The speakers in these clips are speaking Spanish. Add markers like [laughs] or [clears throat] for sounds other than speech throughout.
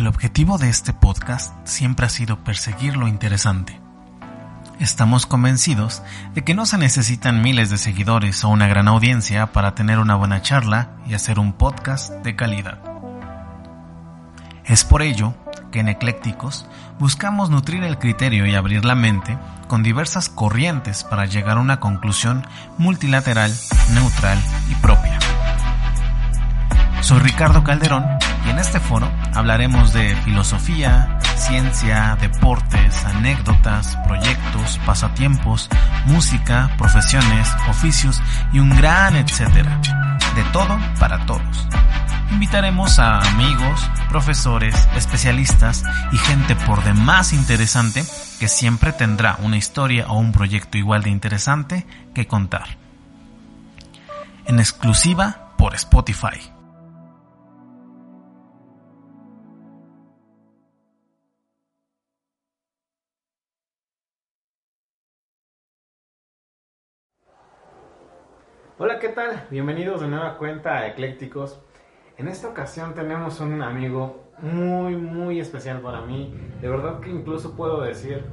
El objetivo de este podcast siempre ha sido perseguir lo interesante. Estamos convencidos de que no se necesitan miles de seguidores o una gran audiencia para tener una buena charla y hacer un podcast de calidad. Es por ello que en Eclécticos buscamos nutrir el criterio y abrir la mente con diversas corrientes para llegar a una conclusión multilateral, neutral y propia. Soy Ricardo Calderón y en este foro hablaremos de filosofía, ciencia, deportes, anécdotas, proyectos, pasatiempos, música, profesiones, oficios y un gran etcétera. De todo para todos. Invitaremos a amigos, profesores, especialistas y gente por demás interesante que siempre tendrá una historia o un proyecto igual de interesante que contar. En exclusiva por Spotify. Hola, ¿qué tal? Bienvenidos de nueva cuenta a Eclécticos. En esta ocasión tenemos un amigo muy, muy especial para mí. De verdad que incluso puedo decir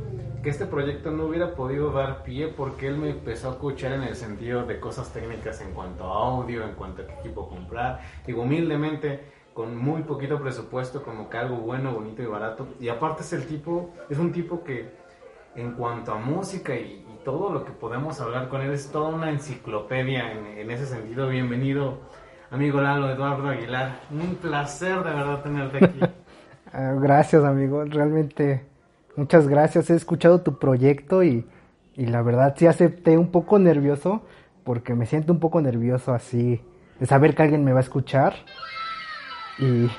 que este proyecto no hubiera podido dar pie porque él me empezó a escuchar en el sentido de cosas técnicas en cuanto a audio, en cuanto a qué equipo comprar. Digo, humildemente, con muy poquito presupuesto, como que algo bueno, bonito y barato. Y aparte es el tipo, es un tipo que en cuanto a música y, todo lo que podemos hablar con él es toda una enciclopedia en, ese sentido. Bienvenido, amigo Lalo Eduardo Aguilar. Un placer de verdad tenerte aquí. [laughs] Ah, gracias, amigo. Realmente, muchas gracias. He escuchado tu proyecto y, la verdad sí acepté un poco nervioso porque me siento un poco nervioso así de saber que alguien me va a escuchar. Y,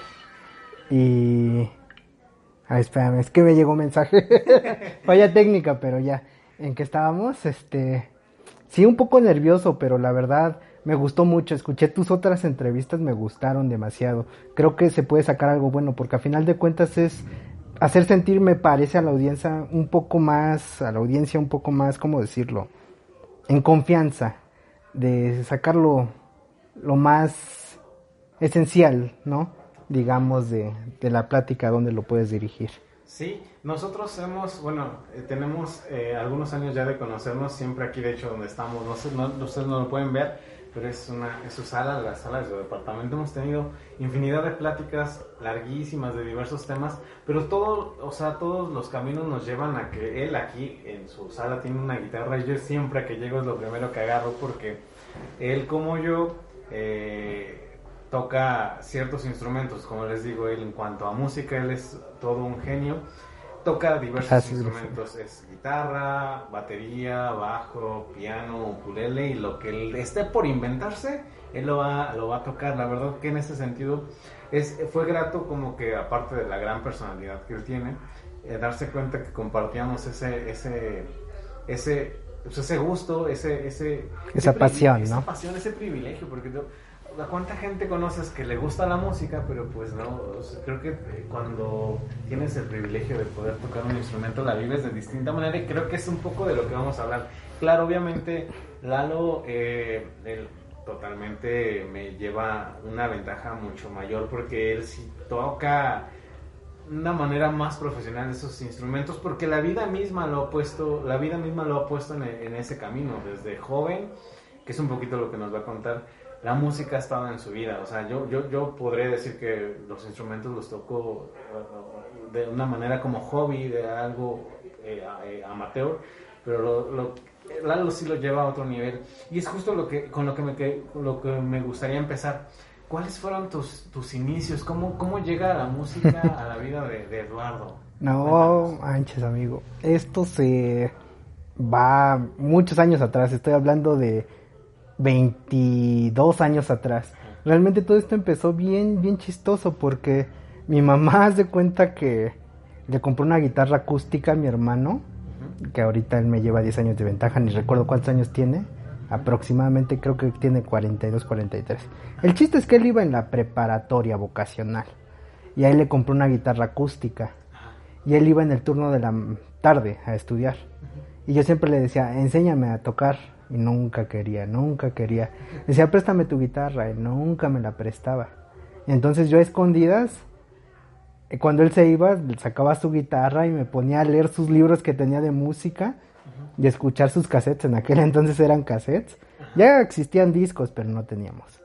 y Ah, espérame, es que me llegó un mensaje. [laughs] Falla técnica, pero ya. ¿En qué estábamos? Este. Sí, un poco nervioso, pero la verdad me gustó mucho. Escuché tus otras entrevistas, me gustaron demasiado. Creo que se puede sacar algo bueno, porque a final de cuentas es hacer sentir, me parece, a la audiencia un poco más, a la audiencia un poco más, ¿cómo decirlo? En confianza, de sacarlo lo más esencial, ¿no? digamos, de, de la plática, donde lo puedes dirigir. Sí, nosotros hemos, bueno, eh, tenemos eh, algunos años ya de conocernos, siempre aquí de hecho donde estamos, no sé, no, ustedes no lo pueden ver, pero es, una, es su sala, la sala de su departamento, hemos tenido infinidad de pláticas larguísimas de diversos temas, pero todo, o sea, todos los caminos nos llevan a que él aquí en su sala tiene una guitarra y yo siempre que llego es lo primero que agarro porque él como yo... Eh, toca ciertos instrumentos, como les digo, él en cuanto a música, él es todo un genio. Toca diversos instrumentos, es guitarra, batería, bajo, piano, ukulele y lo que él esté por inventarse, él lo va, lo va a tocar. La verdad que en ese sentido es, fue grato como que aparte de la gran personalidad que él tiene, eh, darse cuenta que compartíamos ese, ese, ese, pues ese gusto, ese, ese, esa pasión, ¿no? Esa pasión, ese privilegio, porque yo, cuánta gente conoces que le gusta la música, pero pues no, creo que eh, cuando tienes el privilegio de poder tocar un instrumento la vives de distinta manera y creo que es un poco de lo que vamos a hablar. Claro, obviamente Lalo eh, totalmente me lleva una ventaja mucho mayor porque él sí toca una manera más profesional esos instrumentos porque la vida misma lo ha puesto, la vida misma lo ha puesto en ese camino desde joven, que es un poquito lo que nos va a contar la música ha estado en su vida. O sea, yo, yo, yo podré decir que los instrumentos los toco eh, de una manera como hobby, de algo eh, eh, amateur, pero lo, lo, Lalo sí lo lleva a otro nivel. Y es justo lo que, con lo que me, lo que me gustaría empezar. ¿Cuáles fueron tus, tus inicios? ¿Cómo, ¿Cómo llega la música a la vida de, de Eduardo? No, manches, amigo. Esto se va muchos años atrás. Estoy hablando de 22 años atrás. Realmente todo esto empezó bien, bien chistoso porque mi mamá [laughs] hace cuenta que le compró una guitarra acústica a mi hermano, que ahorita él me lleva 10 años de ventaja, ni recuerdo cuántos años tiene, aproximadamente creo que tiene 42, 43. El chiste es que él iba en la preparatoria vocacional y ahí le compró una guitarra acústica y él iba en el turno de la tarde a estudiar. Y yo siempre le decía, enséñame a tocar y nunca quería, nunca quería. Decía, préstame tu guitarra y nunca me la prestaba. Entonces yo a escondidas eh, cuando él se iba, sacaba su guitarra y me ponía a leer sus libros que tenía de música y escuchar sus cassettes. En aquel entonces eran cassettes. Ya existían discos, pero no teníamos.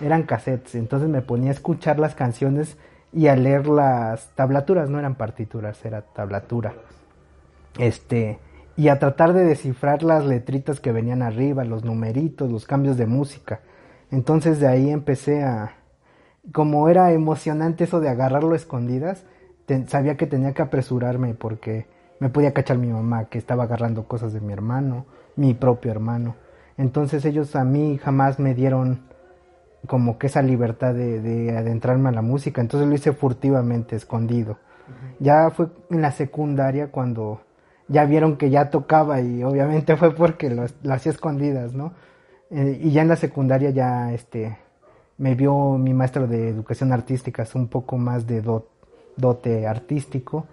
Eran cassettes. Entonces me ponía a escuchar las canciones y a leer las tablaturas. No eran partituras, era tablatura. Este, y a tratar de descifrar las letritas que venían arriba, los numeritos, los cambios de música. Entonces de ahí empecé a, como era emocionante eso de agarrarlo a escondidas, sabía que tenía que apresurarme porque me podía cachar mi mamá que estaba agarrando cosas de mi hermano, mi propio hermano. Entonces ellos a mí jamás me dieron como que esa libertad de, adentrarme a la música, entonces lo hice furtivamente, escondido. Ya fue en la secundaria cuando ya vieron que ya tocaba y obviamente fue porque lo, hacía escondidas, ¿no? Eh, y ya en la secundaria ya este me vio mi maestro de educación artística un poco más de dote artístico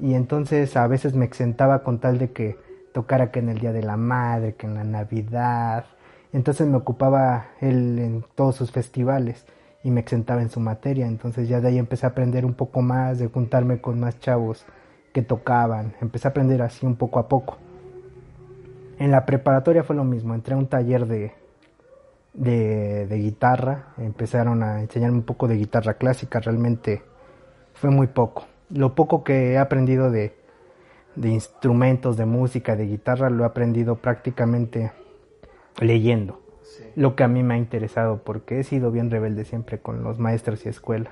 y entonces a veces me exentaba con tal de que tocara que en el Día de la Madre, que en la Navidad. Entonces me ocupaba él en todos sus festivales y me exentaba en su materia. Entonces ya de ahí empecé a aprender un poco más, de juntarme con más chavos que tocaban. Empecé a aprender así un poco a poco. En la preparatoria fue lo mismo, entré a un taller de, de, de, guitarra, empezaron a enseñarme un poco de guitarra clásica, realmente fue muy poco. Lo poco que he aprendido de, de instrumentos, de música, de guitarra, lo he aprendido prácticamente leyendo. Lo que a mí me ha interesado, porque he sido bien rebelde siempre con los maestros y escuela.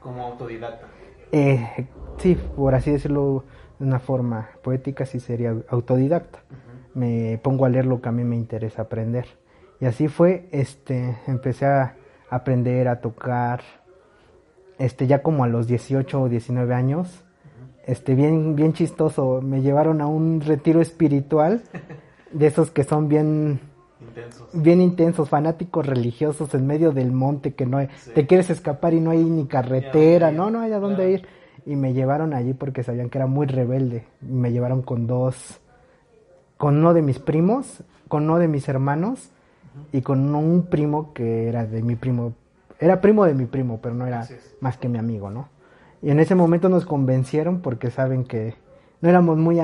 Como autodidacta. Eh, sí, por así decirlo de una forma poética, sí sería autodidacta. Me pongo a leer lo que a mí me interesa aprender. Y así fue, este, empecé a aprender a tocar, este, ya como a los 18 o 19 años, este, bien, bien chistoso, me llevaron a un retiro espiritual, de esos que son bien, intensos. bien intensos, fanáticos religiosos en medio del monte, que no hay, te quieres escapar y no hay ni carretera, no, no hay a dónde ir y me llevaron allí porque sabían que era muy rebelde. Me llevaron con dos, con uno de mis primos, con uno de mis hermanos y con un primo que era de mi primo, era primo de mi primo, pero no era más que mi amigo, ¿no? Y en ese momento nos convencieron porque saben que no éramos muy,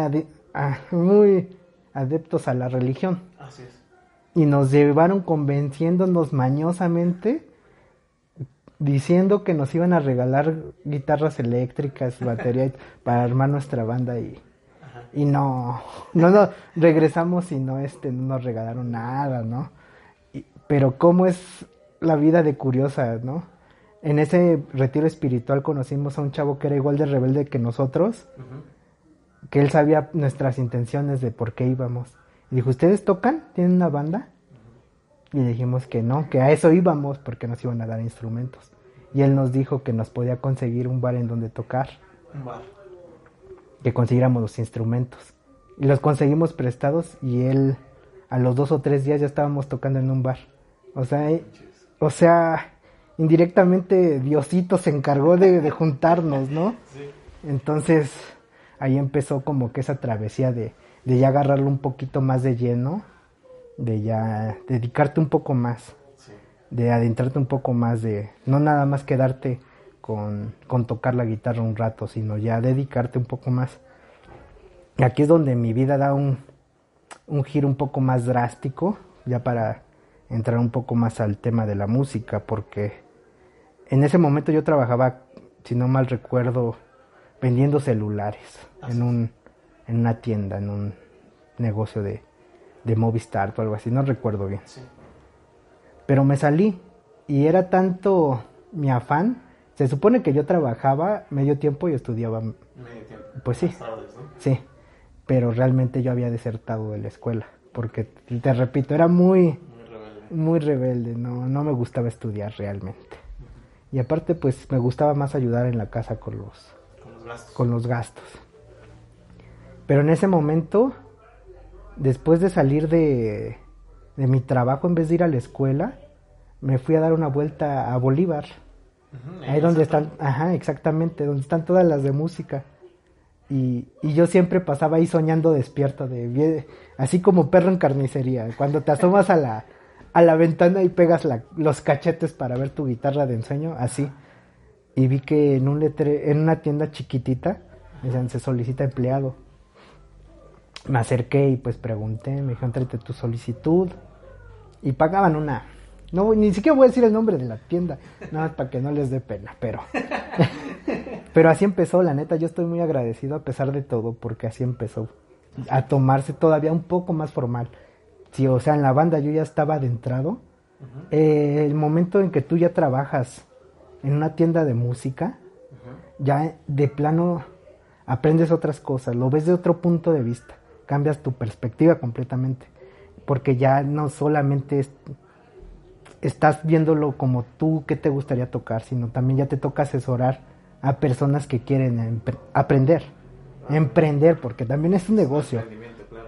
muy adeptos a la religión. Así es. Y nos llevaron convenciéndonos mañosamente diciendo que nos iban a regalar guitarras eléctricas, [laughs] baterías para armar nuestra banda y, y no, no, no, regresamos y no, este, no nos regalaron nada, ¿no? pero cómo es la vida de curiosa, ¿no? En ese retiro espiritual conocimos a un chavo que era igual de rebelde que nosotros, que él sabía nuestras intenciones de por qué íbamos. Y dijo, ¿ustedes tocan? ¿Tienen una banda? Y dijimos que no, que a eso íbamos porque nos iban a dar instrumentos. Y él nos dijo que nos podía conseguir un bar en donde tocar. Un bar. Que consiguiéramos los instrumentos. Y los conseguimos prestados y él a los dos o tres días ya estábamos tocando en un bar. O sea, eh, o sea, indirectamente Diosito se encargó de, de juntarnos, ¿no? Sí. Entonces ahí empezó como que esa travesía de, de ya agarrarlo un poquito más de lleno de ya dedicarte un poco más, de adentrarte un poco más, de no nada más quedarte con, con tocar la guitarra un rato, sino ya dedicarte un poco más. Y aquí es donde mi vida da un, un giro un poco más drástico, ya para entrar un poco más al tema de la música, porque en ese momento yo trabajaba, si no mal recuerdo, vendiendo celulares en, un, en una tienda, en un negocio de, de Movistar o algo así, no recuerdo bien. Pero me salí y era tanto mi afán. Se supone que yo trabajaba medio tiempo y estudiaba. Medio tiempo. Pues sí. Sí. Pero realmente yo había desertado de la escuela. Porque, te repito, era muy. Muy rebelde. no, no me gustaba estudiar realmente. Y aparte, pues me gustaba más ayudar en la casa con los, con los gastos. Con los gastos. Pero en ese momento después de salir de, de mi trabajo, en vez de ir a la escuela, me fui a dar una vuelta a Bolívar. ahí donde están, ajá, exactamente, donde están todas las de música. Y, y, yo siempre pasaba ahí soñando despierto, de, así como perro en carnicería. Cuando te asomas a la, a la ventana y pegas la, los cachetes para ver tu guitarra de ensueño, así. y vi que en, un letre, en una tienda chiquitita decían, se solicita empleado. Me acerqué y pues pregunté, me dijeron, tráete tu solicitud. Y pagaban una. No, ni siquiera voy a decir el nombre de la tienda, nada más para que no les dé pena, pero. [laughs] pero así empezó, la neta, yo estoy muy agradecido a pesar de todo, porque así empezó a tomarse todavía un poco más formal. Sí, o sea, en la banda yo ya estaba adentrado. Eh, el momento en que tú ya trabajas en una tienda de música, ya de plano aprendes otras cosas, lo ves de otro punto de vista, cambias tu perspectiva completamente, porque ya no solamente estás viéndolo como tú que te gustaría tocar, sino también ya te toca asesorar a personas que quieren aprender, emprender, porque también es un negocio.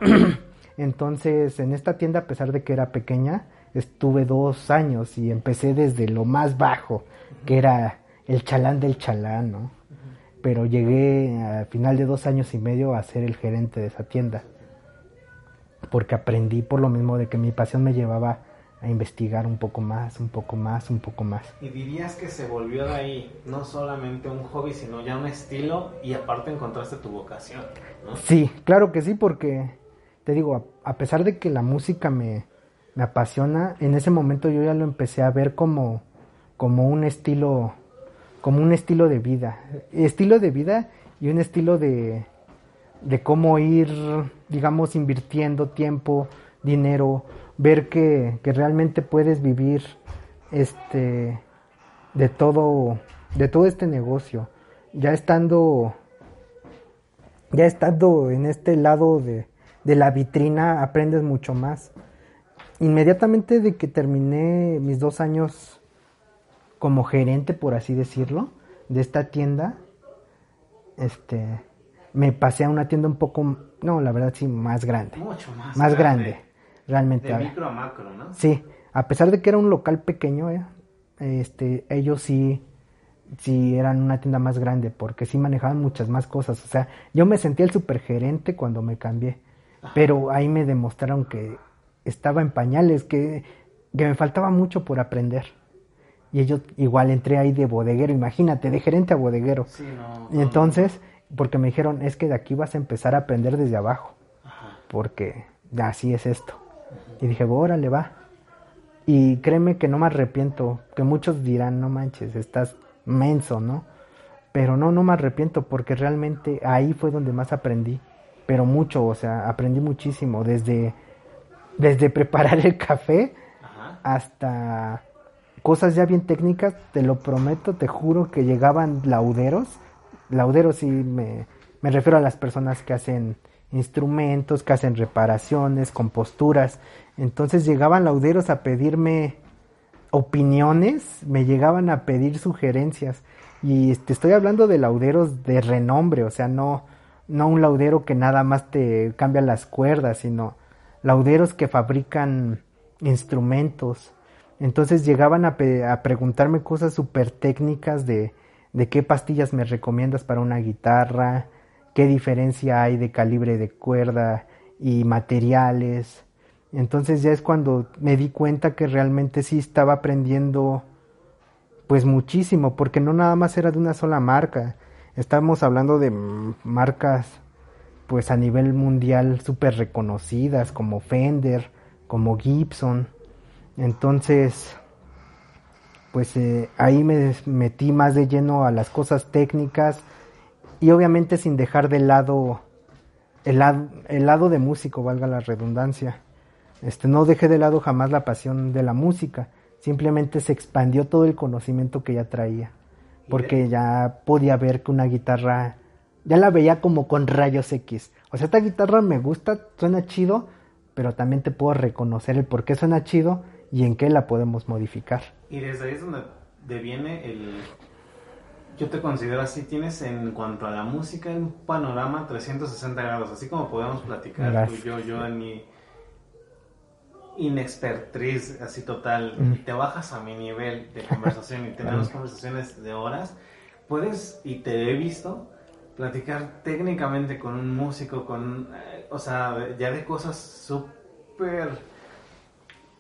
[clears throat] Entonces, en esta tienda, a pesar de que era pequeña, estuve dos años y empecé desde lo más bajo, que era el chalán del chalán, ¿no? Pero llegué al final de dos años y medio a ser el gerente de esa tienda, porque aprendí por lo mismo de que mi pasión me llevaba a investigar un poco más, un poco más, un poco más. Y dirías que se volvió de ahí no solamente un hobby, sino ya un estilo y aparte encontraste tu vocación, ¿no? Sí, claro que sí, porque te digo, a, pesar de que la música me, me apasiona, en ese momento yo ya lo empecé a ver como, como un estilo, como un estilo de vida, estilo de vida y un estilo de, de cómo ir, digamos, invirtiendo tiempo, dinero, ver que, que realmente puedes vivir este de todo de todo este negocio. Ya estando ya estando en este lado de, de la vitrina aprendes mucho más. Inmediatamente de que terminé mis dos años como gerente por así decirlo de esta tienda este me pasé a una tienda un poco no la verdad sí más grande mucho más, más grande realmente. De micro a macro, ¿no? Sí, a pesar de que era un local pequeño, eh, este, ellos sí, sí eran una tienda más grande porque sí manejaban muchas más cosas. O sea, yo me sentía el supergerente cuando me cambié, pero ahí me demostraron que estaba en pañales, que, que me faltaba mucho por aprender. Y ellos igual entré ahí de bodeguero, imagínate, de gerente a bodeguero. Sí, no, y entonces, porque me dijeron, es que de aquí vas a empezar a aprender desde abajo, porque así es esto. Y dije, órale, va. Y créeme que no me arrepiento, que muchos dirán, no manches, estás menso, ¿no? Pero no, no me arrepiento porque realmente ahí fue donde más aprendí, pero mucho, o sea, aprendí muchísimo, desde, desde preparar el café hasta cosas ya bien técnicas, te lo prometo, te juro que llegaban lauderos, lauderos sí me, me refiero a las personas que hacen instrumentos, que hacen reparaciones, composturas. Entonces llegaban lauderos a pedirme opiniones, me llegaban a pedir sugerencias. Y te estoy hablando de lauderos de renombre, o sea, no, no un laudero que nada más te cambia las cuerdas, sino lauderos que fabrican instrumentos. Entonces llegaban a, a preguntarme cosas súper técnicas de, de qué pastillas me recomiendas para una guitarra, qué diferencia hay de calibre de cuerda y materiales. Entonces ya es cuando me di cuenta que realmente sí estaba aprendiendo pues muchísimo, porque no nada más era de una sola marca. Estábamos hablando de marcas pues a nivel mundial súper reconocidas como Fender, como Gibson. Entonces, pues eh, ahí me metí más de lleno a las cosas técnicas, y obviamente sin dejar de lado el, lado el lado de músico, valga la redundancia. Este, no dejé de lado jamás la pasión de la música, simplemente se expandió todo el conocimiento que ya traía, porque ya podía ver que una guitarra, ya la veía como con rayos X. O sea, esta guitarra me gusta, suena chido, pero también te puedo reconocer el por qué suena chido y en qué la podemos modificar. Y desde ahí es donde deviene el yo te considero así, tienes en cuanto a la música un panorama 360 grados, así como podemos platicar tú y yo, yo en mi inexpertriz así total, y te bajas a mi nivel de conversación y tenemos conversaciones de horas, puedes, y te he visto, platicar técnicamente con un músico, con, eh, o sea, ya de cosas súper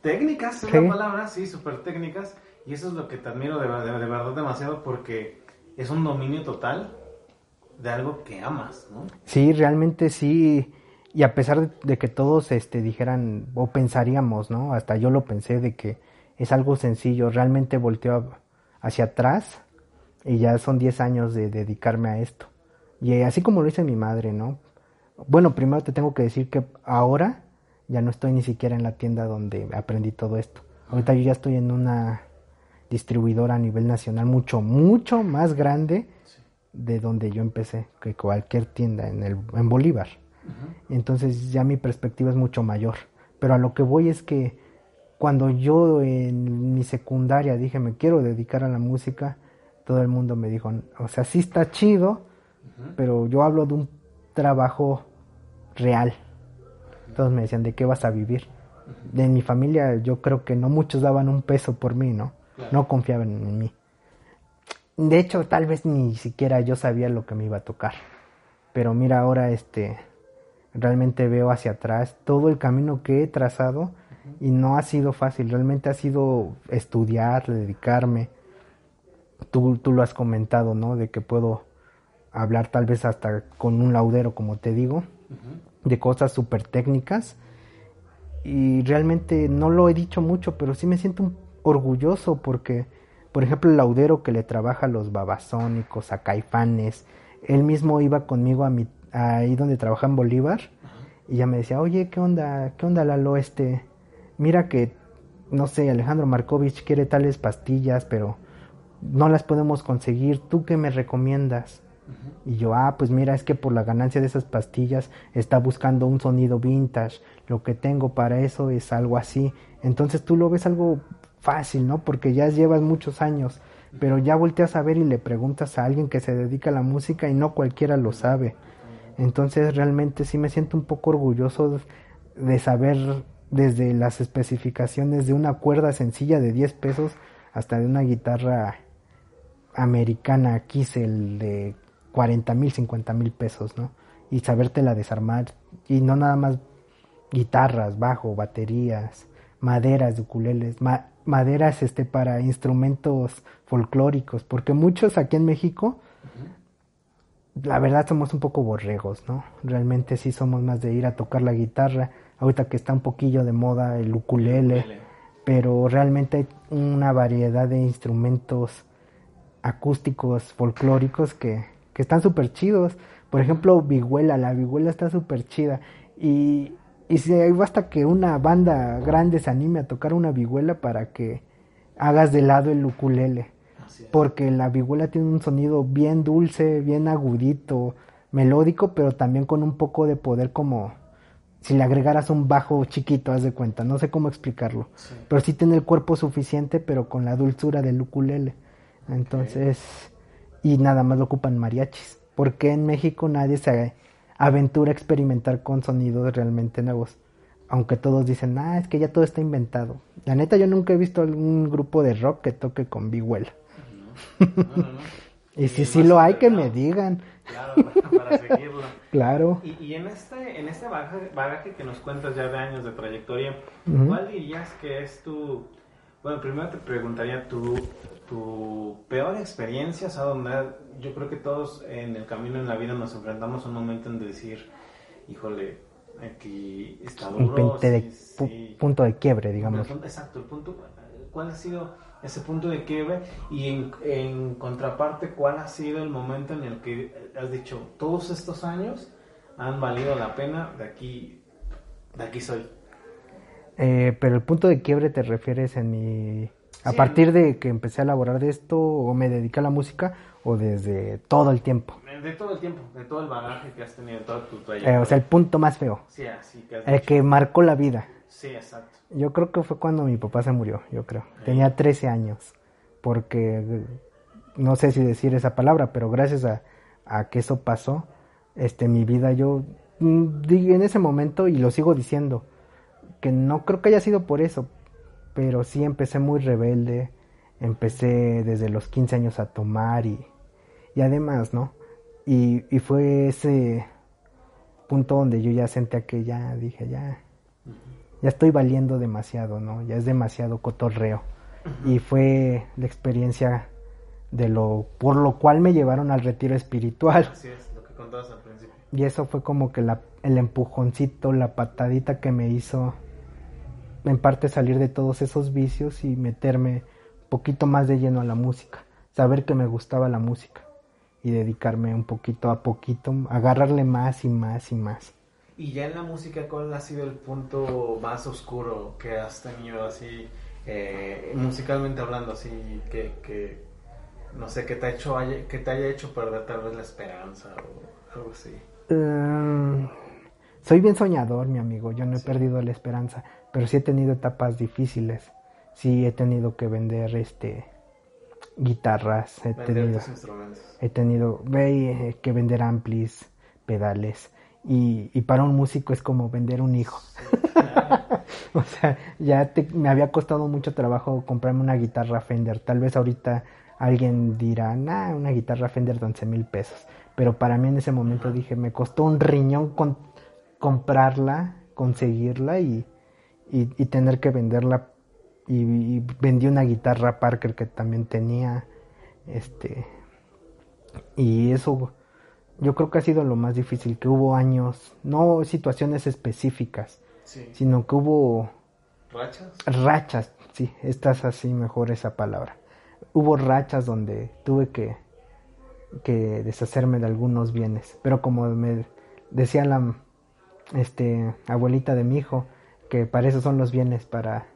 técnicas, es la palabra, sí, súper técnicas, y eso es lo que te admiro de, de verdad demasiado porque es un dominio total de algo que amas, ¿no? Sí, realmente sí. Y a pesar de que todos este, dijeran o pensaríamos, ¿no? Hasta yo lo pensé de que es algo sencillo, realmente volteo hacia atrás y ya son 10 años de dedicarme a esto. Y así como lo hice mi madre, ¿no? Bueno, primero te tengo que decir que ahora ya no estoy ni siquiera en la tienda donde aprendí todo esto. Ahorita yo ya estoy en una distribuidora a nivel nacional mucho, mucho más grande de donde yo empecé que cualquier tienda en, el, en Bolívar. Entonces ya mi perspectiva es mucho mayor. Pero a lo que voy es que cuando yo en mi secundaria dije me quiero dedicar a la música, todo el mundo me dijo, o sea, sí está chido, pero yo hablo de un trabajo real. Todos me decían, ¿de qué vas a vivir? De mi familia yo creo que no muchos daban un peso por mí, ¿no? No confiaban en mí. De hecho, tal vez ni siquiera yo sabía lo que me iba a tocar. Pero mira, ahora este realmente veo hacia atrás todo el camino que he trazado y no ha sido fácil, realmente ha sido estudiar, dedicarme. Tú, tú lo has comentado, ¿no? De que puedo hablar tal vez hasta con un laudero, como te digo, de cosas súper técnicas. Y realmente no lo he dicho mucho, pero sí me siento orgulloso porque, por ejemplo, el laudero que le trabaja a los babasónicos, a caifanes, él mismo iba conmigo a mi, ahí donde trabaja en Bolívar y ya me decía, oye, ¿qué onda? ¿Qué onda Lalo? Este, mira que, no sé, Alejandro Markovich quiere tales pastillas, pero no las podemos conseguir. ¿Tú qué me recomiendas? Y yo, ah, pues mira, es que por la ganancia de esas pastillas está buscando un sonido vintage. Lo que tengo para eso es algo así. Entonces tú lo ves algo fácil, ¿no? Porque ya llevas muchos años, pero ya volteas a ver y le preguntas a alguien que se dedica a la música y no cualquiera lo sabe. Entonces realmente sí me siento un poco orgulloso de saber desde las especificaciones de una cuerda sencilla de 10 pesos hasta de una guitarra americana Kissel de 40 mil, 50 mil pesos, ¿no? Y sabértela desarmar. Y no nada más guitarras, bajo, baterías, maderas de ukuleles, maderas este, para instrumentos folclóricos, porque muchos aquí en México, la verdad somos un poco borregos, ¿no? Realmente sí somos más de ir a tocar la guitarra, ahorita que está un poquillo de moda el ukulele, pero realmente hay una variedad de instrumentos acústicos folclóricos que, que están súper chidos. Por ejemplo, vihuela, la vihuela está súper chida. Y, y si basta que una banda grande se anime a tocar una vihuela para que hagas de lado el ukulele. Porque la vihuela tiene un sonido bien dulce, bien agudito, melódico, pero también con un poco de poder como si le agregaras un bajo chiquito, haz de cuenta, no sé cómo explicarlo. Pero sí tiene el cuerpo suficiente, pero con la dulzura del ukulele. Entonces, y nada más lo ocupan mariachis. Porque en México nadie se aventura a experimentar con sonidos realmente nuevos. Aunque todos dicen, ah, es que ya todo está inventado. La neta, yo nunca he visto algún grupo de rock que toque con vihuela. [laughs] y si sí lo hay, que me digan. Claro, para seguirlo. [laughs] Claro. Y, y, en este, en este bagaje, que nos cuentas ya de años de trayectoria, ¿cuál dirías que es tu... Bueno, primero te preguntaría tu, tu peor experiencia, o sea, donde yo creo que todos en el camino en la vida nos enfrentamos a un momento en decir, híjole, aquí está duro. Un de, punto de quiebre, digamos. Exacto, el punto, ¿cuál ha sido ese punto de quiebre? Y en, en contraparte, ¿cuál ha sido el momento en el que has dicho, todos estos años han valido la pena, de aquí, de aquí soy? Eh, pero el punto de quiebre te refieres en mi a partir de que empecé a elaborar de esto o me dediqué a la música o desde todo el tiempo. De todo el tiempo, de todo el bagaje que has tenido, toda tu trayectoria. Eh, o sea, el punto más feo. Sí, así que El que marcó la vida. Sí, exacto. Yo creo que fue cuando mi papá se murió, yo creo. Tenía 13 años. Porque no sé si decir esa palabra, pero gracias a, a que eso pasó, este, mi vida yo mm, en ese momento y lo sigo diciendo que no creo que haya sido por eso, pero sí empecé muy rebelde, empecé desde los 15 años a tomar y, y además, ¿no? Y, y, fue ese punto donde yo ya sentía que ya dije, ya, ya estoy valiendo demasiado, ¿no? Ya es demasiado cotorreo. Y fue la experiencia de lo por lo cual me llevaron al retiro espiritual. Así es, lo que contabas al principio. Y eso fue como que la, el empujoncito, la patadita que me hizo en parte salir de todos esos vicios y meterme un poquito más de lleno a la música, saber que me gustaba la música y dedicarme un poquito a poquito, agarrarle más y más y más. Y ya en la música, ¿cuál ha sido el punto más oscuro que has tenido así, eh, musicalmente hablando, así, que, que, no sé, que te, ha hecho, que te haya hecho perder tal vez la esperanza o algo así? Eh, soy bien soñador, mi amigo, yo no he perdido la esperanza, pero sí he tenido etapas difíciles. Sí he tenido que vender este guitarras, he tenido he tenido eh, que vender amplis, pedales y, para un músico es como vender un hijo. [laughs] o sea, ya me había costado mucho trabajo comprarme una guitarra Fender. Tal vez ahorita alguien dirá, nah, una guitarra Fender de 11 mil pesos. Pero para mí en ese momento dije, me costó un riñón con comprarla, conseguirla y, y, tener que venderla. Y, vendí una guitarra Parker que también tenía. Este. Y eso yo creo que ha sido lo más difícil, que hubo años, no situaciones específicas, sino que hubo... ¿Rachas? Rachas, sí, estás así mejor esa palabra. Hubo rachas donde tuve que, que deshacerme de algunos bienes, pero como me decía la, este, abuelita de mi hijo, que para eso son los bienes, para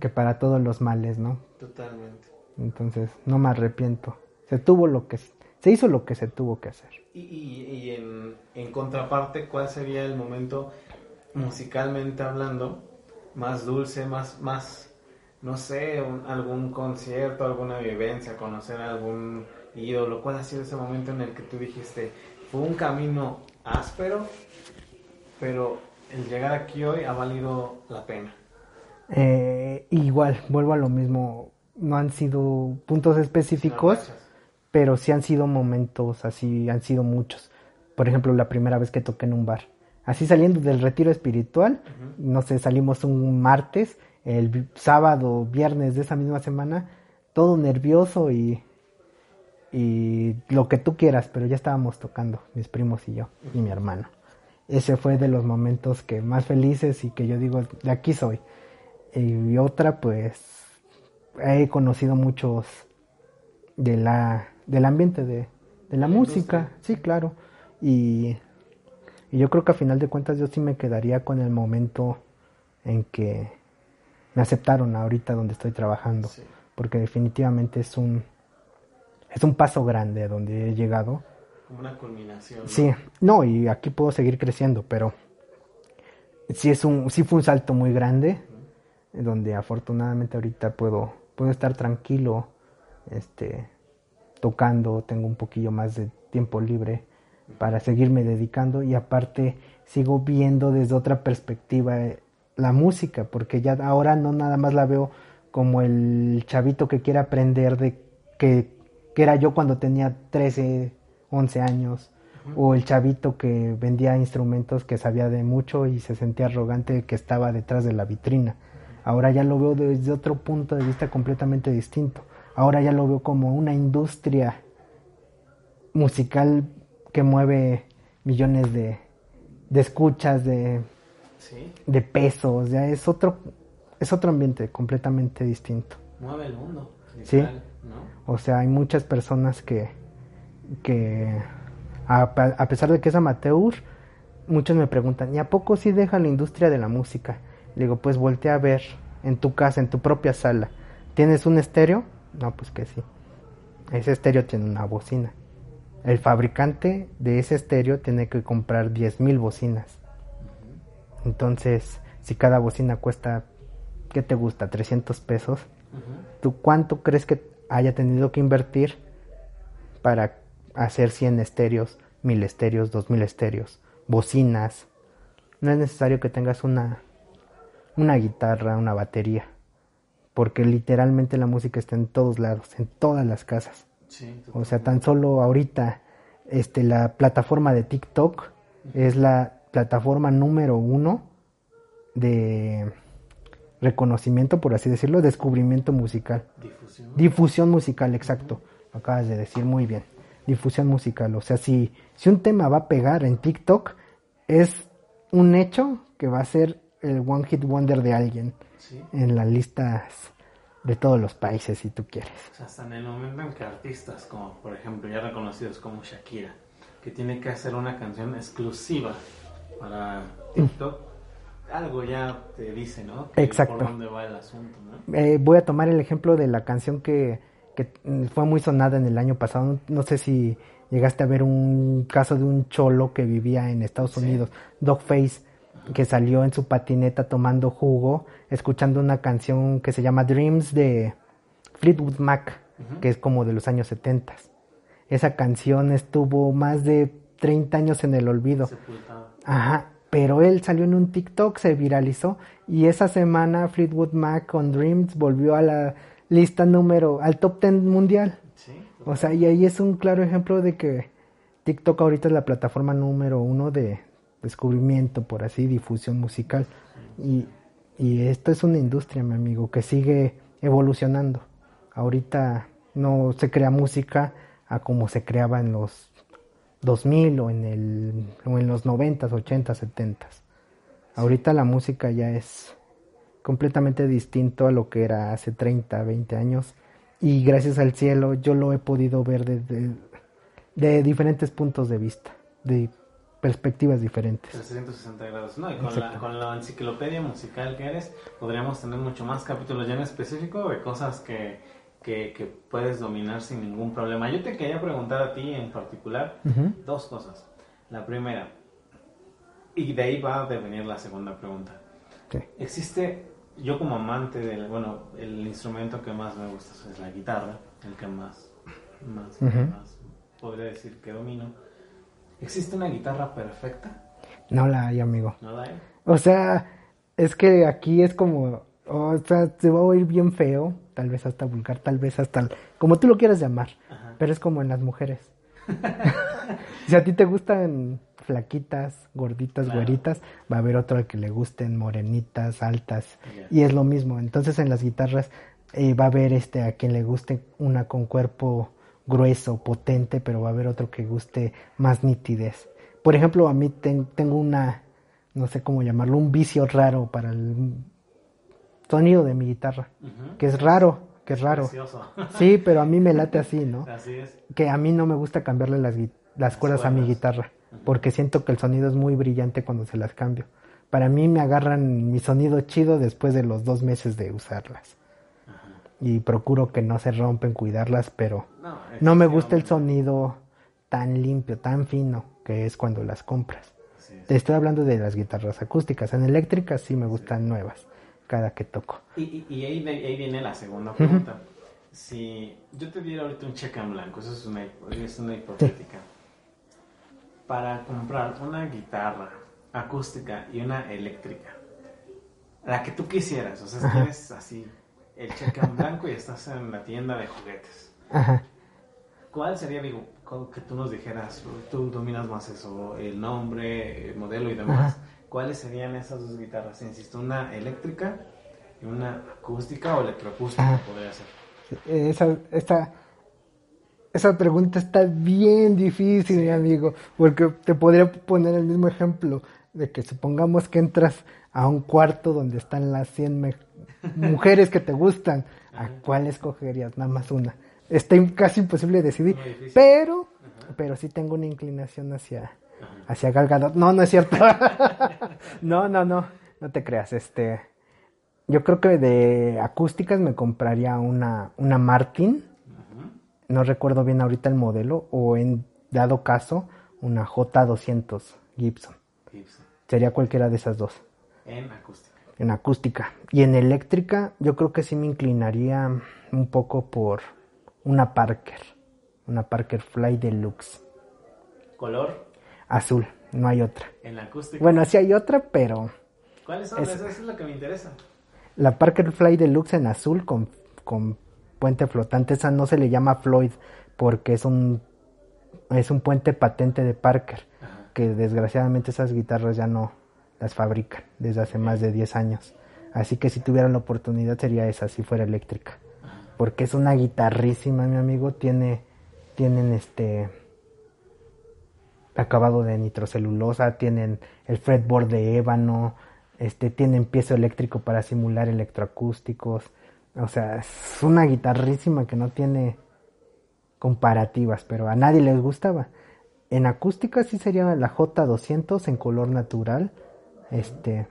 que para todos los males, ¿no? Totalmente. Entonces, no me arrepiento. Se tuvo lo que se hizo lo que se tuvo que hacer. Y, y, en, en, contraparte, ¿cuál sería el momento musicalmente hablando más dulce, más, más no sé, algún concierto, alguna vivencia, conocer algún ídolo? ¿Cuál ha sido ese momento en el que tú dijiste, fue un camino áspero, pero el llegar aquí hoy ha valido la pena. Eh, igual, vuelvo a lo mismo, no han sido puntos específicos, pero sí han sido momentos así, han sido muchos. Por ejemplo, la primera vez que toqué en un bar. Así saliendo del retiro espiritual, no sé, salimos un martes, el sábado, viernes de esa misma semana, todo nervioso y, y lo que tú quieras, pero ya estábamos tocando, mis primos y yo, y mi hermano ese fue de los momentos que más felices y que yo digo, de aquí soy. Y otra, pues, he conocido muchos de la, del ambiente de, la música, sí, claro. Y, yo creo que a final de cuentas yo sí me quedaría con el momento en que me aceptaron ahorita donde estoy trabajando, porque definitivamente es un, es un paso grande donde he llegado una culminación. Sí, no, y aquí puedo seguir creciendo, pero sí, es un, sí fue un salto muy grande, donde afortunadamente ahorita puedo, puedo estar tranquilo, este, tocando, tengo un poquillo más de tiempo libre para seguirme dedicando y aparte sigo viendo desde otra perspectiva eh, la música, porque ya ahora no nada más la veo como el chavito que quiere aprender de que, que era yo cuando tenía 13, 11 años, o el chavito que vendía instrumentos que sabía de mucho y se sentía arrogante que estaba detrás de la vitrina. Ahora ya lo veo desde otro punto de vista completamente distinto. Ahora ya lo veo como una industria musical que mueve millones de, de escuchas, de, de pesos, ya es otro, es otro ambiente completamente distinto. Mueve el mundo. Sí. O sea, hay muchas personas que, que a, pesar de que es amateur, muchos me preguntan, ¿y a poco sí deja la industria de la música? Le digo, pues voltea a ver en tu casa, en tu propia sala. ¿Tienes un estéreo? No, pues que sí. Ese estéreo tiene una bocina. El fabricante de ese estéreo tiene que comprar 10.000 bocinas. Entonces, si cada bocina cuesta, ¿qué te gusta? 300 pesos. ¿Tú cuánto crees que haya tenido que invertir para hacer 100 estéreos, 1000 estéreos, 2000 estéreos, bocinas. No es necesario que tengas una, una guitarra, una batería, porque literalmente la música está en todos lados, en todas las casas. o sea, tan solo ahorita este, la plataforma de TikTok es la plataforma número uno de reconocimiento, por así decirlo, descubrimiento musical. Difusión. Difusión musical, exacto lo acabas de decir muy bien. Difusión musical, o sea, si, si un tema va a pegar en TikTok, es un hecho que va a ser el One Hit Wonder de alguien Sí. en las listas de todos los países, si tú quieres. O sea, hasta en el momento en que artistas como, por ejemplo, ya reconocidos como Shakira, que tiene que hacer una canción exclusiva para TikTok, algo ya te dice, ¿no? Que Exacto. Por dónde va el asunto, ¿no? Eh, voy a tomar el ejemplo de la canción que, que mm, fue muy sonada en el año pasado. No, no sé si llegaste a ver un caso de un cholo que vivía en Estados Sí. Unidos, Dogface, que salió en su patineta tomando jugo, escuchando una canción que se llama Dreams de Fleetwood Mac, que es como de los años 70. Esa canción estuvo más de 30 años en el olvido. Sepultado. Ajá, pero él salió en un TikTok, se viralizó y esa semana Fleetwood Mac con Dreams volvió a la lista número, al top 10 mundial. Sí. O sea, y ahí es un claro ejemplo de que TikTok ahorita es la plataforma número uno de descubrimiento, por así, difusión musical. Y, y esto es una industria, mi amigo, que sigue evolucionando. Ahorita no se crea música a como se creaba en los 2000 o en, el, o en los 90s, 80s, 70s. Ahorita la música ya es completamente distinto a lo que era hace 30, 20 años. Y gracias al cielo yo lo he podido ver desde de diferentes puntos de vista, de perspectivas diferentes. 360 grados. No, y con la, con la enciclopedia musical que eres, podríamos tener mucho más capítulos ya en específico de cosas que, que, que puedes dominar sin ningún problema. Yo te quería preguntar a ti en particular dos cosas. La primera, y de ahí va a devenir la segunda pregunta. Sí. Existe, yo como amante del, bueno, el instrumento que más me gusta es la guitarra, el que más, más, podría decir que domino. ¿Existe una guitarra perfecta? No la hay, amigo. ¿No la hay? O sea, es que aquí es como, o sea, se va a oír bien feo, tal vez hasta vulgar, tal vez hasta, como tú lo quieras llamar, Ajá. pero es como en las mujeres. [laughs] si a ti te gustan flaquitas, gorditas, Claro. güeritas, va a haber otro al que le gusten morenitas, altas, y es lo mismo. Entonces en las guitarras eh, va a haber este a quien le guste una con cuerpo grueso, potente, pero va a haber otro que guste más nitidez. Por ejemplo, a mí ten- tengo una, no sé cómo llamarlo, un vicio raro para el sonido de mi guitarra, que es raro, que es raro. Precioso. [laughs] Sí, pero a mí me late así, ¿no? Así es. Que a mí no me gusta cambiarle las, cuerdas a mi guitarra, porque siento que el sonido es muy brillante cuando se las cambio. Para mí me agarran mi sonido chido después de los dos meses de usarlas. Ajá. Y procuro que no se rompen, cuidarlas, pero No, no me gusta el sonido tan limpio, tan fino que es cuando las compras. Es. Te estoy hablando de las guitarras acústicas. En eléctricas sí me gustan nuevas, cada que toco. Y, y, y ahí, viene la segunda pregunta. Si yo te diera ahorita un cheque en blanco, eso es una, hip- es una hipotética, para comprar una guitarra acústica y una eléctrica, la que tú quisieras, o sea, Ajá. tienes así el cheque en blanco y estás en la tienda de juguetes. Ajá. ¿Cuál sería, digo, que tú nos dijeras, tú dominas más eso, el nombre, el modelo y demás? Ajá. ¿Cuáles serían esas dos guitarras? Insisto, una eléctrica y una acústica o electroacústica Ajá. podría ser. Esa, esta, esa pregunta está bien difícil, mi amigo, porque te podría poner el mismo ejemplo de que supongamos que entras a un cuarto donde están las 100 me- mujeres que te gustan, ¿a cuál escogerías? Nada más una. Está casi imposible decidir, pero, pero sí tengo una inclinación hacia, hacia Gal Gadot. No, no es cierto. [laughs] no, no, no, no te creas. Este, yo creo que de acústicas me compraría una, una Martin. No recuerdo bien ahorita el modelo. O en dado caso, una J200 Gibson. Gibson. Sería cualquiera de esas dos. En acústica. En acústica. Y en eléctrica, yo creo que sí me inclinaría un poco por una Parker. Una Parker Fly Deluxe. Color Azul. No hay otra. en la acústica. Bueno, sí hay otra, pero ¿Cuáles son? es- eso es lo que me interesa. La Parker Fly Deluxe en azul con, con puente flotante, esa no se le llama Floyd porque es un es un puente patente de Parker, Ajá. que desgraciadamente esas guitarras ya no las fabrican desde hace más de 10 años. Así que si tuviera la oportunidad sería esa, si fuera eléctrica. porque es una guitarrísima, mi amigo. Tiene, tienen este acabado de nitrocelulosa, tienen el fretboard de ébano, este, tienen piezo eléctrico para simular electroacústicos. O sea, es una guitarrísima que no tiene comparativas, pero a nadie les gustaba. En acústica sí sería la J200 en color natural, este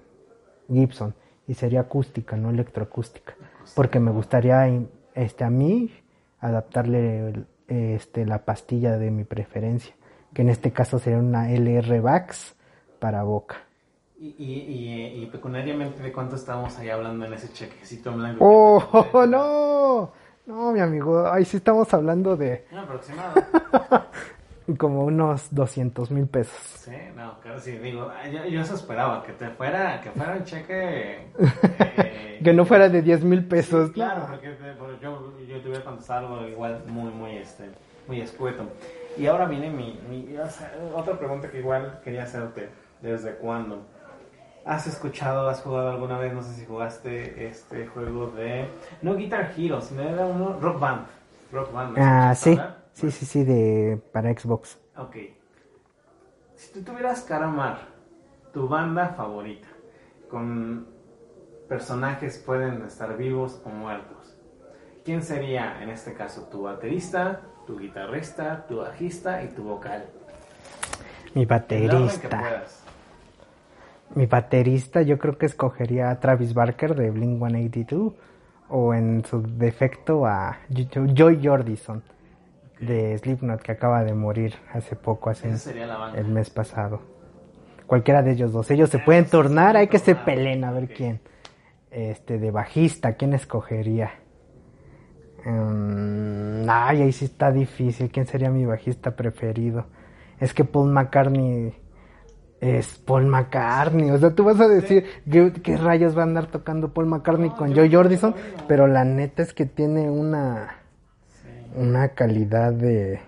Gibson, y sería acústica, no electroacústica, porque me gustaría este a mí adaptarle este la pastilla de mi preferencia, que en este caso sería una LR Bax para boca. Y, y, y, pecuniariamente, ¿de cuánto estamos ahí hablando en ese chequecito en blanco? ¡Oh, [laughs] no! No, mi amigo, ahí sí estamos hablando de... Un aproximado. [laughs] como unos 200 mil pesos. Sí, no, claro, sí, digo, yo, yo, eso esperaba, que te fuera, que fuera un cheque... [laughs] Eh, que no fuera de 10 mil pesos. claro, porque, yo, yo te hubiera contestado algo igual muy, muy, este, muy escueto. Y ahora viene mi, mi otra pregunta que igual quería hacerte, ¿desde cuándo? ¿Has escuchado, has jugado alguna vez, no sé si jugaste este juego de... No Guitar Hero, sino era uno Rock Band. Rock Band. Ah, sí. Sí, sí, sí, de para Xbox. Ok. Si tú tuvieras que armar tu banda favorita con personajes pueden estar vivos o muertos, ¿quién sería en este caso tu baterista, tu guitarrista, tu bajista y tu vocal? Mi baterista. Mi baterista yo creo que escogería a Travis Barker de Blink 182 o en su defecto a Joy Jordison de Slipknot que acaba de morir hace poco, hace el mes pasado. Cualquiera de ellos dos. Ellos se pueden tornar, hay que se peleen a ver quién. Este, de bajista, ¿quién escogería? Um, ay, ahí sí está difícil. ¿Quién sería mi bajista preferido? Es que Paul McCartney es Paul McCartney. O sea, tú vas a decir ¿qué, rayos va a andar tocando Paul McCartney con Joe Jordison, pero la neta es que tiene una una calidad de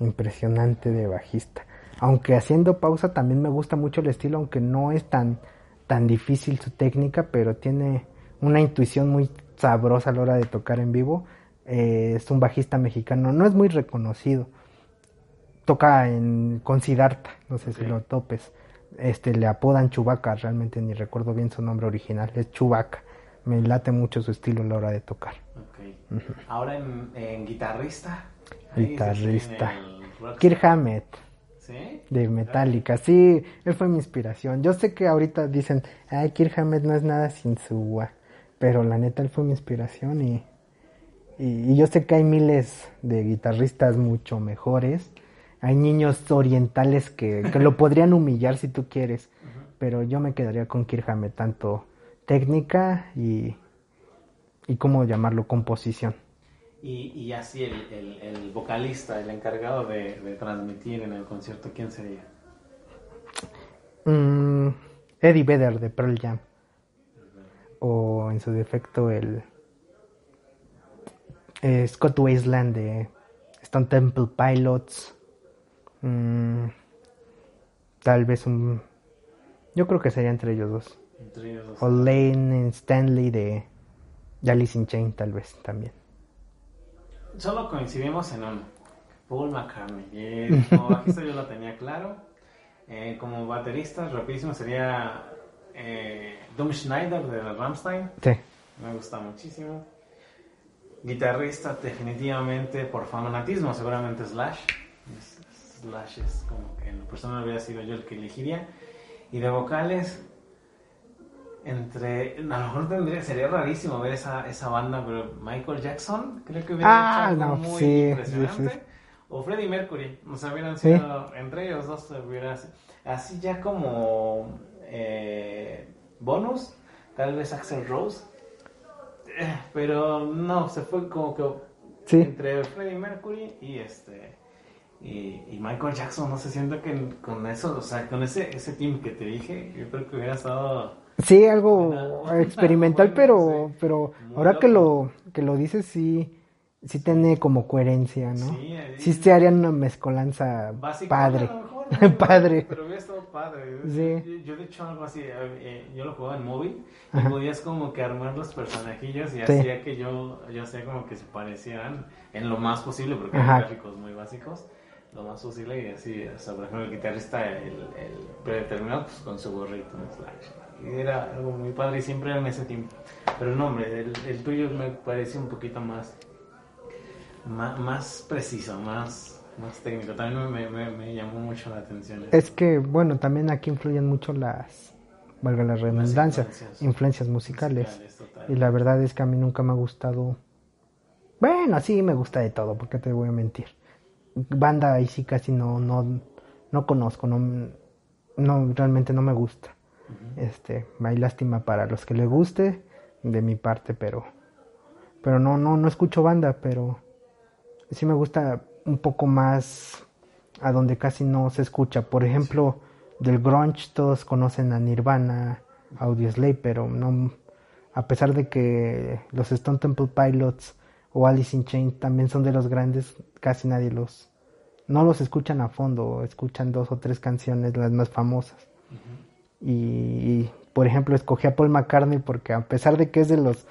impresionante de bajista. Aunque haciendo pausa también me gusta mucho el estilo, aunque no es tan tan difícil su técnica, pero tiene una intuición muy sabrosa a la hora de tocar en vivo. Eh, es un bajista mexicano, no es muy reconocido toca en, con Siddhartha, no sé si lo topes. Este, le apodan Chubaca, realmente ni recuerdo bien su nombre original, es Chubaca. Me late mucho su estilo a la hora de tocar. Ahora en, guitarrista. Guitarrista. Kirk Hammett. ¿Sí? De Metallica, sí, él fue mi inspiración. Yo sé que ahorita dicen, ay, Kirk Hammett no es nada sin su... Pero la neta, él fue mi inspiración y, y, y yo sé que hay miles de guitarristas mucho mejores hay niños orientales que, lo podrían humillar si tú quieres, pero yo me quedaría con Kirjame, tanto técnica y, y cómo llamarlo, composición. Y, y así el, el, vocalista, el encargado de, transmitir en el concierto, ¿quién sería? Mm, Eddie Vedder de Pearl Jam. O en su defecto el eh, Scott Wasteland de Stone Temple Pilots. Mm, tal vez un... Yo creo que sería entre ellos dos. Entre ellos dos. O Lane Stanley de, Alice in Chain tal vez también. Solo coincidimos en uno. Paul McCartney. [laughs] como bajista yo lo tenía claro. Eh, como baterista, rapidísimo, sería eh, Dom Schneider de Rammstein. Sí. Me gusta muchísimo. Guitarrista, definitivamente por fanatismo, seguramente Slash. Slashes, como que en lo personal hubiera sido yo el que elegiría. Y de vocales, entre. A lo mejor tendría, sería rarísimo ver esa, esa banda, pero Michael Jackson, creo que hubiera ah, hecho muy impresionante. O Freddie Mercury, o sea, hubieran sido. Entre ellos dos, hubiera. Así ya como. Eh, bonus, tal vez Axel Rose. Eh, pero no, se fue como que. Entre Freddie Mercury y este y, Michael Jackson, no se siente que con eso, o sea, con ese, ese team que te dije, yo creo que hubiera estado... Sí, algo experimental, pero, pero ahora que lo, que lo dices, sí, sí tiene como coherencia, ¿no? Sí, ahí- Sí se harían una mezcolanza Básico, padre. a lo mejor, [laughs] ¿no? Padre. Pero hubiera estado padre. Sí. Yo, yo de hecho algo así, eh, yo lo jugaba en móvil y podías como que armar los personajillos y Sí. hacía que yo, yo hacía como que se parecieran en lo más posible, porque eran gráficos muy básicos, lo más posible y así, o sea, por ejemplo el guitarrista, el, el predeterminado, pues con su gorrito. Y era algo muy padre y siempre era en ese tiempo. Pero no, hombre, el, el tuyo me parece un poquito más, más, más preciso, más, más técnico. También me, me, me llamó mucho la atención. Es que, bueno, también aquí influyen mucho las, valga la redundancia, influencias. influencias musicales. Y la verdad es que a mí nunca me ha gustado. Bueno, sí me gusta de todo, porque te voy a mentir. Banda ahí sí casi no, no, no conozco, no, no, realmente no me gusta. Este, hay lástima para los que les guste, de mi parte, pero, pero no, no, no escucho banda, pero sí me gusta un poco más a donde casi no se escucha. Por ejemplo, del grunge todos conocen a Nirvana, Audioslave, pero no, a pesar de que los Stone Temple Pilots o Alice in Chains también son de los grandes, casi nadie los, no los escuchan a fondo, escuchan dos o tres canciones, las más famosas. Y, y, por ejemplo, escogí a Paul McCartney porque a pesar de que es de los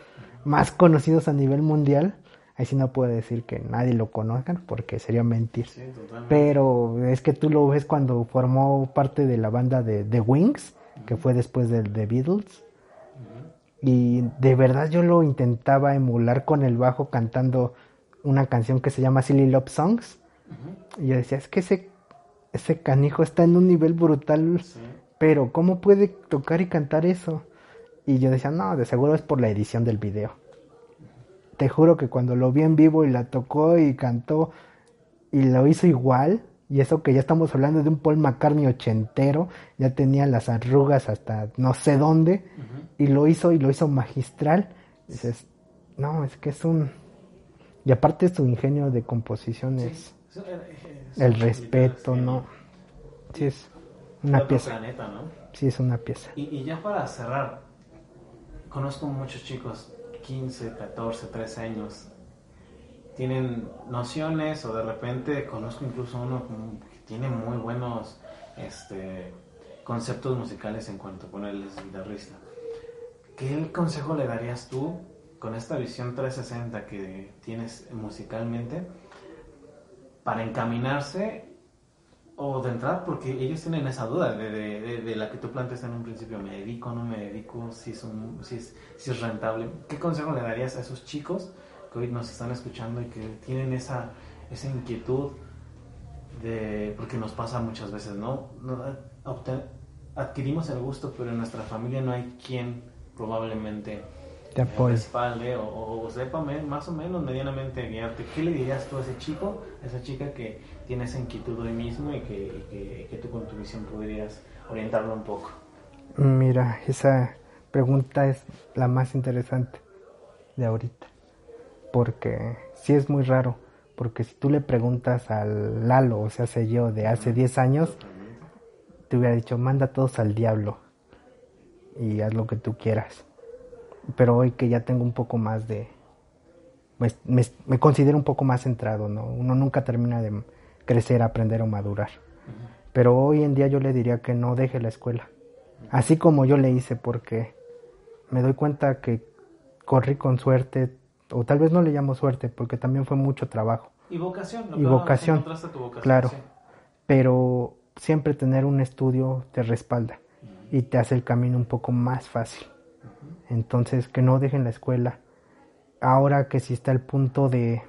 más conocidos a nivel mundial, ahí sí no puedo decir que nadie lo conozcan porque sería mentir. Sí. Pero es que tú lo ves cuando formó parte de la banda de The Wings, que fue después de The Beatles. Y de verdad yo lo intentaba emular con el bajo cantando una canción que se llama Silly Love Songs. Y yo decía, es que ese, ese canijo está en un nivel brutal, Sí. pero ¿cómo puede tocar y cantar eso? Y yo decía, no, de seguro es por la edición del video. Te juro que cuando lo vi en vivo y la tocó y cantó y lo hizo igual, y eso que ya estamos hablando de un Paul McCartney ochentero, ya tenía las arrugas hasta no sé dónde, y lo hizo y lo hizo magistral. Dices, no, es que es un... Y aparte su ingenio de composición es Sí, eh, es- el es- respeto, es- ¿no? Sí, es una pieza. planeta, ¿no? Sí, es una pieza. Y, y ya para cerrar, conozco muchos chicos, 15, 14, 13 años, tienen nociones o de repente conozco incluso uno que tiene muy buenos este, conceptos musicales en cuanto a ponerles guitarrista. ¿Qué consejo le darías tú con esta visión 360 que tienes musicalmente para encaminarse o de entrada, porque ellos tienen esa duda de, de- de- de la que tú planteaste en un principio, me dedico, no me dedico, si es, un- si, es, si es rentable. ¿Qué consejo le darías a esos chicos que hoy nos están escuchando y que tienen esa, esa inquietud de, porque nos pasa muchas veces, ¿no? Obten- adquirimos el gusto, pero en nuestra familia no hay quien probablemente Te apoyo. respalde o, o- o sepa más o menos medianamente guiarte. ¿Qué le dirías tú a ese chico, a esa chica que tiene esa inquietud hoy mismo y que, y que, que tú con tu visión podrías orientarlo un poco? Mira, esa pregunta es la más interesante de ahorita. Porque sí es muy raro. Porque si tú le preguntas al Lalo, o sea, sé yo, de hace 10 años, te hubiera dicho, manda todos al diablo y haz lo que tú quieras. Pero hoy que ya tengo un poco más de... pues, me, me considero un poco más centrado, ¿no? Uno nunca termina de crecer, aprender o madurar. Pero hoy en día yo le diría que no deje la escuela. Así como yo le hice, porque me doy cuenta que corrí con suerte, o tal vez no le llamo suerte, porque también fue mucho trabajo. Y vocación, lo Y vocación, tu vocación, claro. sí. Pero siempre tener un estudio te respalda y te hace el camino un poco más fácil. Entonces, que no dejen la escuela. Ahora que si está el punto de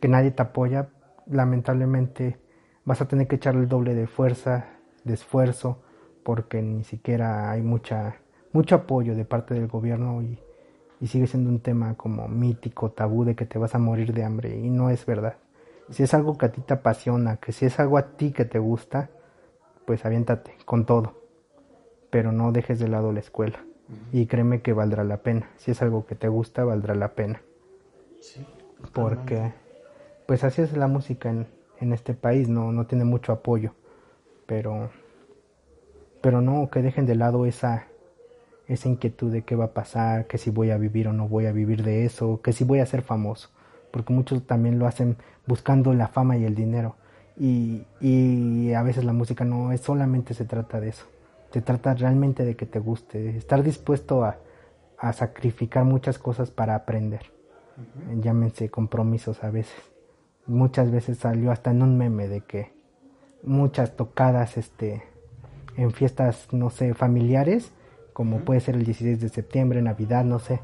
que nadie te apoya, lamentablemente vas a tener que echarle el doble de fuerza, de esfuerzo, porque ni siquiera hay mucha mucho apoyo de parte del gobierno y, y sigue siendo un tema como mítico, tabú de que te vas a morir de hambre y no es verdad. Si es algo que a ti te apasiona, que si es algo a ti que te gusta, pues aviéntate con todo, pero no dejes de lado la escuela. Y créeme que valdrá la pena. Si es algo que te gusta, valdrá la pena, Sí, porque pues así es la música en, en este país, no, no tiene mucho apoyo, pero pero no que dejen de lado esa esa inquietud de qué va a pasar, que si voy a vivir o no voy a vivir de eso, que si voy a ser famoso, porque muchos también lo hacen buscando la fama y el dinero. Y, y a veces la música no es solamente se trata de eso, se trata realmente de que te guste, estar dispuesto a, a sacrificar muchas cosas para aprender, llámense compromisos a veces. Muchas veces salió hasta en un meme de que muchas tocadas este en fiestas, no sé, familiares, como puede ser el 16 de septiembre, Navidad, no sé,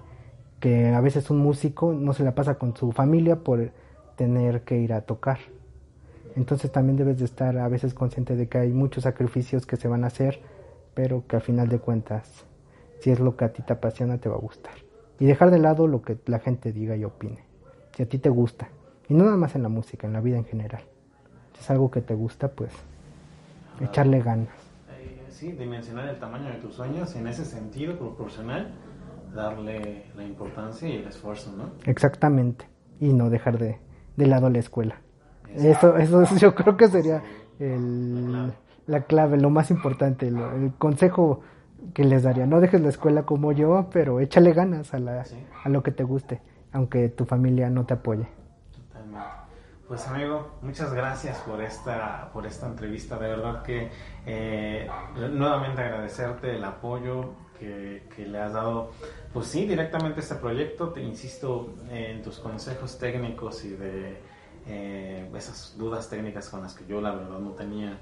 que a veces un músico no se la pasa con su familia por tener que ir a tocar. Entonces también debes de estar a veces consciente de que hay muchos sacrificios que se van a hacer, pero que al final de cuentas, si es lo que a ti te apasiona, te va a gustar. Y dejar de lado lo que la gente diga y opine. Si a ti te gusta. Y no nada más en la música, en la vida en general. Si es algo que te gusta, pues echarle ganas. Sí, dimensionar el tamaño de tus sueños y en ese sentido proporcional darle la importancia y el esfuerzo, ¿no? Exactamente. Y no dejar de, de lado la escuela. Eso, eso yo creo que sería el, la clave, lo más importante, el consejo que les daría. No dejes la escuela como yo, pero échale ganas a, la, a lo que te guste, aunque tu familia no te apoye. Pues amigo, muchas gracias por esta, por esta entrevista. De verdad que eh, nuevamente agradecerte el apoyo que, que, le has dado, pues sí, directamente a este proyecto. Te insisto en tus consejos técnicos y de eh, esas dudas técnicas con las que yo la verdad no tenía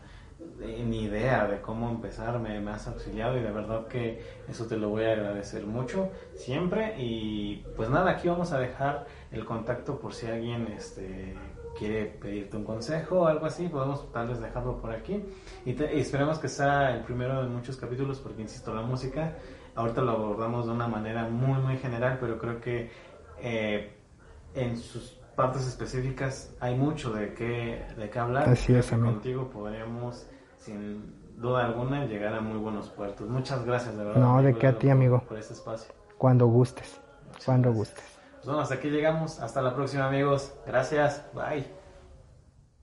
eh, ni idea de cómo empezar, me, me, has auxiliado y de verdad que eso te lo voy a agradecer mucho siempre y pues nada, aquí vamos a dejar el contacto por si alguien este, quiere pedirte un consejo o algo así, podemos tal vez dejarlo por aquí y, te, y esperemos que sea el primero de muchos capítulos porque insisto, la música ahorita lo abordamos de una manera muy muy general, pero creo que eh, en sus partes específicas hay mucho de qué, de qué hablar. Así es, amigo. Contigo podríamos, sin duda alguna, llegar a muy buenos puertos. Muchas gracias, de verdad. No, de qué a ti, amigo. Por este espacio. Cuando gustes. Muchas cuando gracias. gustes. Bueno, hasta aquí llegamos. Hasta la próxima, amigos. Gracias. Bye.